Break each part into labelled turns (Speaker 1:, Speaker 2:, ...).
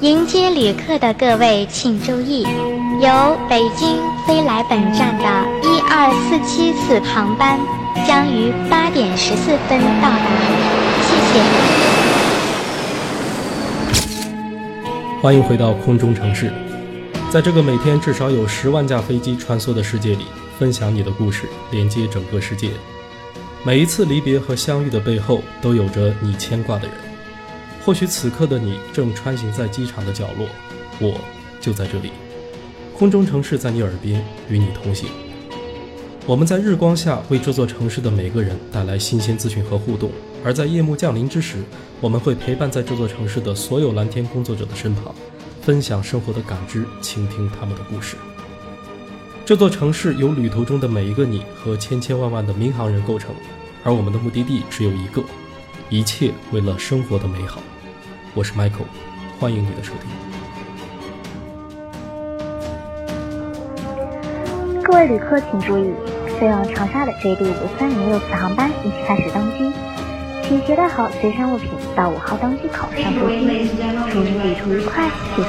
Speaker 1: 迎接旅客的各位请注意，由北京飞来本站的一二四七次航班将于八点十四分到达，谢
Speaker 2: 谢。欢迎回到空中城市，在这个每天至少有十万架飞机穿梭的世界里，分享你的故事，连接整个世界。每一次离别和相遇的背后，都有着你牵挂的人。或许此刻的你正穿行在机场的角落，我就在这里。空中城市在你耳边，与你同行。我们在日光下为这座城市的每个人带来新鲜资讯和互动，而在夜幕降临之时，我们会陪伴在这座城市的所有蓝天工作者的身旁，分享生活的感知，倾听他们的故事。这座城市由旅途中的每一个你和千千万万的民航人构成，而我们的目的地只有一个，一切为了生活的美好。我是 Michael，欢迎你的收听。
Speaker 3: 各位旅客请注意，飞往长沙的 JD 五三零六次航班已经开始登机，请携带好随身物品到五号登机口上飞机。祝您旅途愉快，谢谢。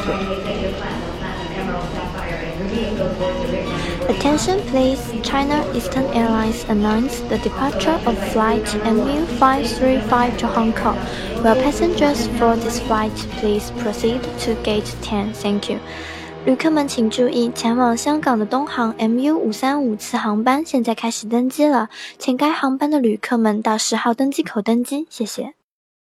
Speaker 4: Attention please, China Eastern Airlines announced the departure of flight MU535 to Hong Kong. Will passengers for this flight please proceed to gate 10? Thank you. 旅客们请注意，前往香港的东航 MU535 次航班现在开始登机了，请该航班的旅客们到十号登机口登机，谢谢。